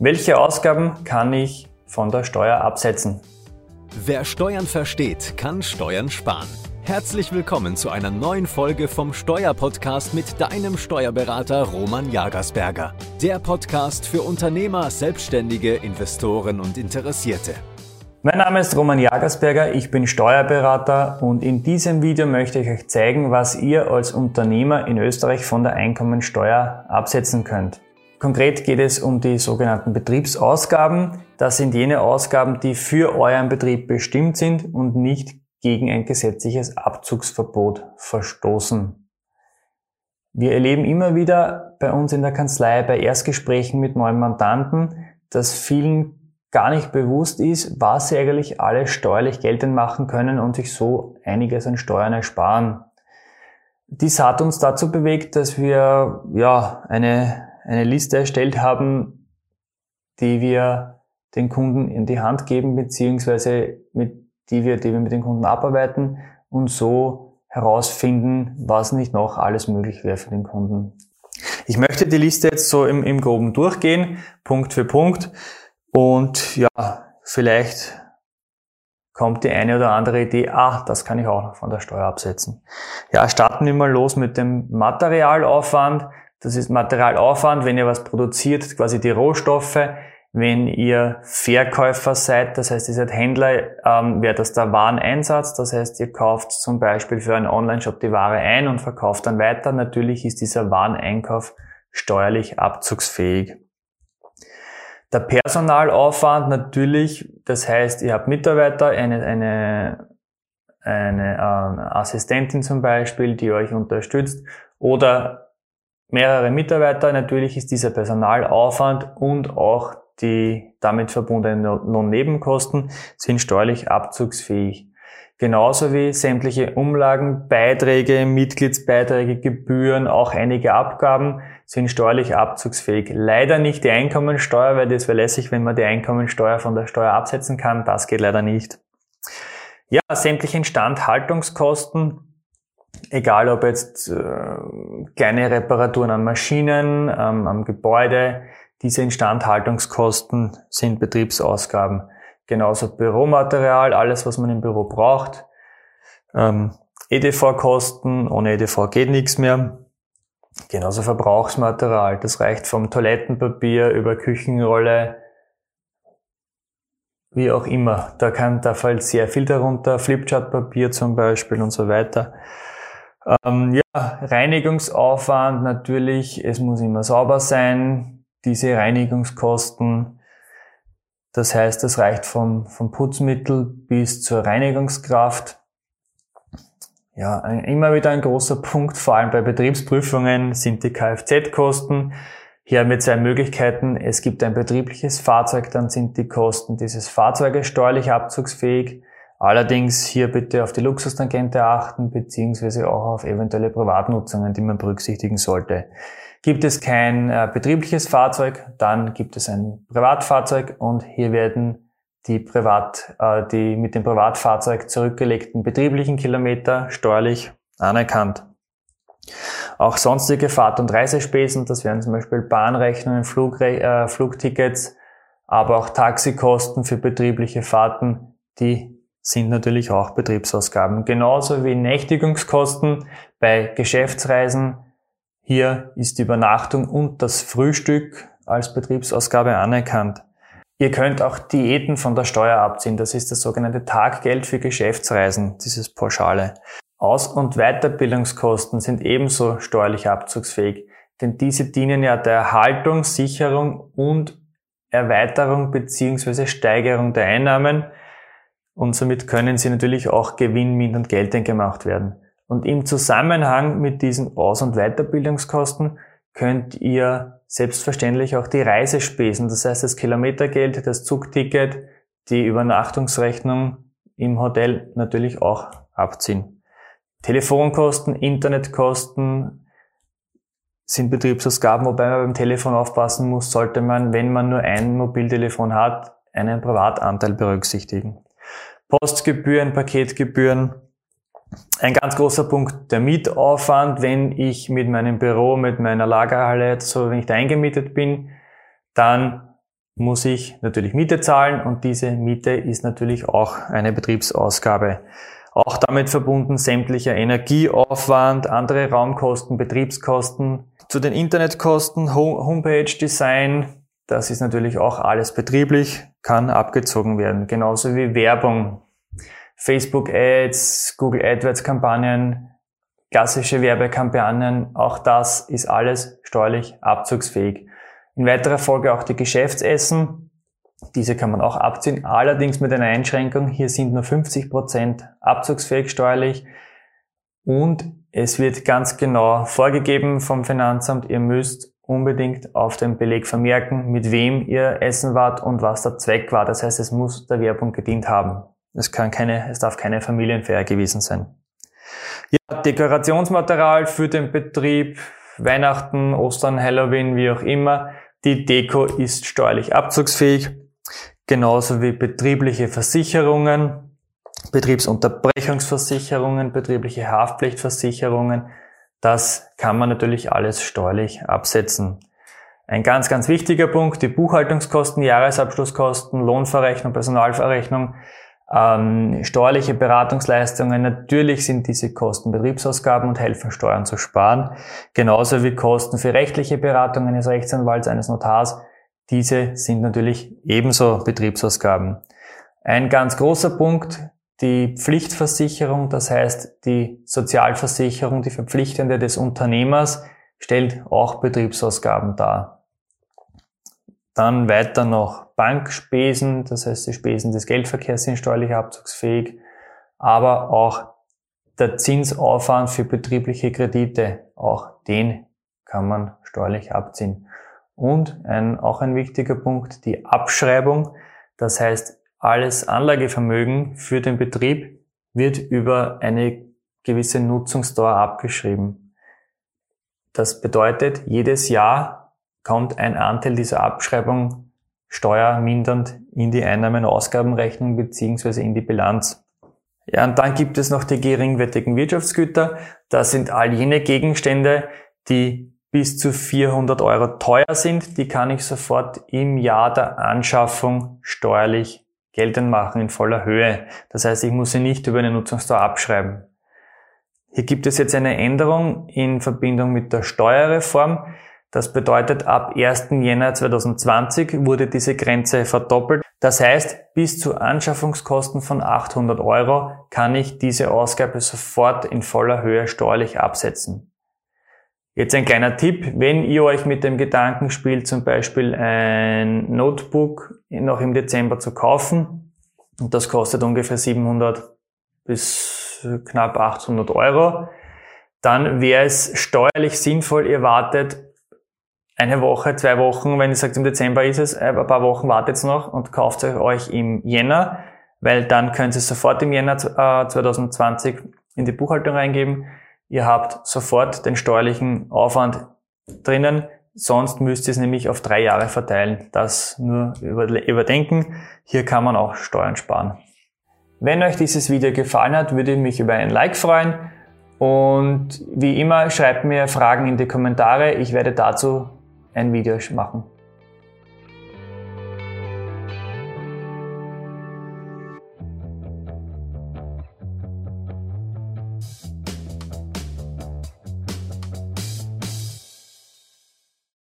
Welche Ausgaben kann ich von der Steuer absetzen? Wer Steuern versteht, kann Steuern sparen. Herzlich willkommen zu einer neuen Folge vom Steuerpodcast mit deinem Steuerberater Roman Jagersberger. Der Podcast für Unternehmer, Selbstständige, Investoren und Interessierte. Mein Name ist Roman Jagersberger, ich bin Steuerberater und in diesem Video möchte ich euch zeigen, was ihr als Unternehmer in Österreich von der Einkommensteuer absetzen könnt. Konkret geht es um die sogenannten Betriebsausgaben. Das sind jene Ausgaben, die für euren Betrieb bestimmt sind und nicht gegen ein gesetzliches Abzugsverbot verstoßen. Wir erleben immer wieder bei uns in der Kanzlei bei Erstgesprächen mit neuen Mandanten, dass vielen gar nicht bewusst ist, was sie eigentlich alles steuerlich geltend machen können und sich so einiges an Steuern ersparen. Dies hat uns dazu bewegt, dass wir ja eine eine Liste erstellt haben, die wir den Kunden in die Hand geben, beziehungsweise mit, die wir, die wir mit den Kunden abarbeiten und so herausfinden, was nicht noch alles möglich wäre für den Kunden. Ich möchte die Liste jetzt so im, im Groben durchgehen, Punkt für Punkt. Und ja, vielleicht kommt die eine oder andere Idee, ah, das kann ich auch noch von der Steuer absetzen. Ja, starten wir mal los mit dem Materialaufwand. Das ist Materialaufwand, wenn ihr was produziert, quasi die Rohstoffe. Wenn ihr Verkäufer seid, das heißt, ihr seid Händler, ähm, wäre das der Wareneinsatz. Das heißt, ihr kauft zum Beispiel für einen Online-Shop die Ware ein und verkauft dann weiter. Natürlich ist dieser Wareneinkauf steuerlich abzugsfähig. Der Personalaufwand natürlich, das heißt, ihr habt Mitarbeiter, eine, eine, eine äh, Assistentin zum Beispiel, die euch unterstützt oder mehrere Mitarbeiter. Natürlich ist dieser Personalaufwand und auch die damit verbundenen Lohnnebenkosten sind steuerlich abzugsfähig. Genauso wie sämtliche Umlagen, Beiträge, Mitgliedsbeiträge, Gebühren, auch einige Abgaben sind steuerlich abzugsfähig. Leider nicht die Einkommensteuer, weil das wäre lässig, wenn man die Einkommensteuer von der Steuer absetzen kann. Das geht leider nicht. Ja, sämtliche Instandhaltungskosten egal ob jetzt äh, kleine Reparaturen an Maschinen, ähm, am Gebäude, diese Instandhaltungskosten sind Betriebsausgaben. Genauso Büromaterial, alles was man im Büro braucht. Ähm, EDV-Kosten, ohne EDV geht nichts mehr. Genauso Verbrauchsmaterial, das reicht vom Toilettenpapier über Küchenrolle, wie auch immer. Da kann, da fällt sehr viel darunter, Flipchartpapier zum Beispiel und so weiter. Ähm, ja, Reinigungsaufwand natürlich, es muss immer sauber sein, diese Reinigungskosten. Das heißt, das reicht vom, vom Putzmittel bis zur Reinigungskraft. Ja, ein, immer wieder ein großer Punkt, vor allem bei Betriebsprüfungen, sind die Kfz-Kosten. Hier haben wir zwei Möglichkeiten. Es gibt ein betriebliches Fahrzeug, dann sind die Kosten dieses Fahrzeuges steuerlich abzugsfähig. Allerdings hier bitte auf die Luxustangente achten, beziehungsweise auch auf eventuelle Privatnutzungen, die man berücksichtigen sollte. Gibt es kein äh, betriebliches Fahrzeug, dann gibt es ein Privatfahrzeug und hier werden die, Privat, äh, die mit dem Privatfahrzeug zurückgelegten betrieblichen Kilometer steuerlich anerkannt. Auch sonstige Fahrt- und Reisespesen, das wären zum Beispiel Bahnrechnungen, Flugre äh, Flugtickets, aber auch Taxikosten für betriebliche Fahrten, die sind natürlich auch Betriebsausgaben. Genauso wie Nächtigungskosten bei Geschäftsreisen. Hier ist die Übernachtung und das Frühstück als Betriebsausgabe anerkannt. Ihr könnt auch Diäten von der Steuer abziehen. Das ist das sogenannte Taggeld für Geschäftsreisen, dieses Pauschale. Aus- und Weiterbildungskosten sind ebenso steuerlich abzugsfähig, denn diese dienen ja der Erhaltung, Sicherung und Erweiterung bzw. Steigerung der Einnahmen und somit können sie natürlich auch gewinnmindernd geltend gemacht werden. Und im Zusammenhang mit diesen Aus- und Weiterbildungskosten könnt ihr selbstverständlich auch die Reisespesen, das heißt das Kilometergeld, das Zugticket, die Übernachtungsrechnung im Hotel natürlich auch abziehen. Telefonkosten, Internetkosten sind Betriebsausgaben, wobei man beim Telefon aufpassen muss, sollte man, wenn man nur ein Mobiltelefon hat, einen Privatanteil berücksichtigen. Postgebühren, Paketgebühren. Ein ganz großer Punkt, der Mietaufwand, wenn ich mit meinem Büro, mit meiner Lagerhalle, so wenn ich da eingemietet bin, dann muss ich natürlich Miete zahlen und diese Miete ist natürlich auch eine Betriebsausgabe. Auch damit verbunden sämtlicher Energieaufwand, andere Raumkosten, Betriebskosten. Zu den Internetkosten, Homepage Design, das ist natürlich auch alles betrieblich, kann abgezogen werden. Genauso wie Werbung, Facebook Ads, Google AdWords Kampagnen, klassische Werbekampagnen, auch das ist alles steuerlich abzugsfähig. In weiterer Folge auch die Geschäftsessen. Diese kann man auch abziehen, allerdings mit einer Einschränkung. Hier sind nur 50 Prozent abzugsfähig steuerlich und es wird ganz genau vorgegeben vom Finanzamt, ihr müsst unbedingt auf dem Beleg vermerken, mit wem ihr essen wart und was der Zweck war. Das heißt, es muss der Werbung gedient haben. Es kann keine, es darf keine Familienfeier gewesen sein. Ja, Dekorationsmaterial für den Betrieb, Weihnachten, Ostern, Halloween, wie auch immer. Die Deko ist steuerlich abzugsfähig, genauso wie betriebliche Versicherungen, Betriebsunterbrechungsversicherungen, betriebliche Haftpflichtversicherungen. Das kann man natürlich alles steuerlich absetzen. Ein ganz, ganz wichtiger Punkt, die Buchhaltungskosten, Jahresabschlusskosten, Lohnverrechnung, Personalverrechnung ähm, steuerliche Beratungsleistungen, natürlich sind diese Kosten Betriebsausgaben und helfen Steuern zu sparen. Genauso wie Kosten für rechtliche Beratung eines Rechtsanwalts, eines Notars. Diese sind natürlich ebenso Betriebsausgaben. Ein ganz großer Punkt, die Pflichtversicherung, das heißt die Sozialversicherung, die verpflichtende des Unternehmers, stellt auch Betriebsausgaben dar. Dann weiter noch Bankspesen, das heißt die Spesen des Geldverkehrs sind steuerlich abzugsfähig, aber auch der Zinsaufwand für betriebliche Kredite, auch den kann man steuerlich abziehen. Und ein, auch ein wichtiger Punkt, die Abschreibung, das heißt alles Anlagevermögen für den Betrieb wird über eine gewisse Nutzungsdauer abgeschrieben. Das bedeutet, jedes Jahr kommt ein Anteil dieser Abschreibung steuermindernd in die Einnahmen-Ausgabenrechnung beziehungsweise in die Bilanz. Ja, und dann gibt es noch die geringwertigen Wirtschaftsgüter. Das sind all jene Gegenstände, die bis zu 400 Euro teuer sind. Die kann ich sofort im Jahr der Anschaffung steuerlich geltend machen in voller Höhe. Das heißt, ich muss sie nicht über eine Nutzungsdauer abschreiben. Hier gibt es jetzt eine Änderung in Verbindung mit der Steuerreform. Das bedeutet, ab 1. Jänner 2020 wurde diese Grenze verdoppelt. Das heißt, bis zu Anschaffungskosten von 800 Euro kann ich diese Ausgabe sofort in voller Höhe steuerlich absetzen. Jetzt ein kleiner Tipp, wenn ihr euch mit dem Gedanken spielt, zum Beispiel ein Notebook noch im Dezember zu kaufen, und das kostet ungefähr 700 bis knapp 800 Euro, dann wäre es steuerlich sinnvoll, ihr wartet eine Woche, zwei Wochen, wenn ihr sagt, im Dezember ist es, ein paar Wochen wartet noch und kauft euch im Jänner, weil dann könnt ihr sofort im Jänner 2020 äh, in die Buchhaltung reingeben. Ihr habt sofort den steuerlichen Aufwand drinnen, sonst müsst ihr es nämlich auf drei Jahre verteilen. Das nur überdenken. Hier kann man auch Steuern sparen. Wenn euch dieses Video gefallen hat, würde ich mich über ein Like freuen. Und wie immer, schreibt mir Fragen in die Kommentare. Ich werde dazu ein Video machen.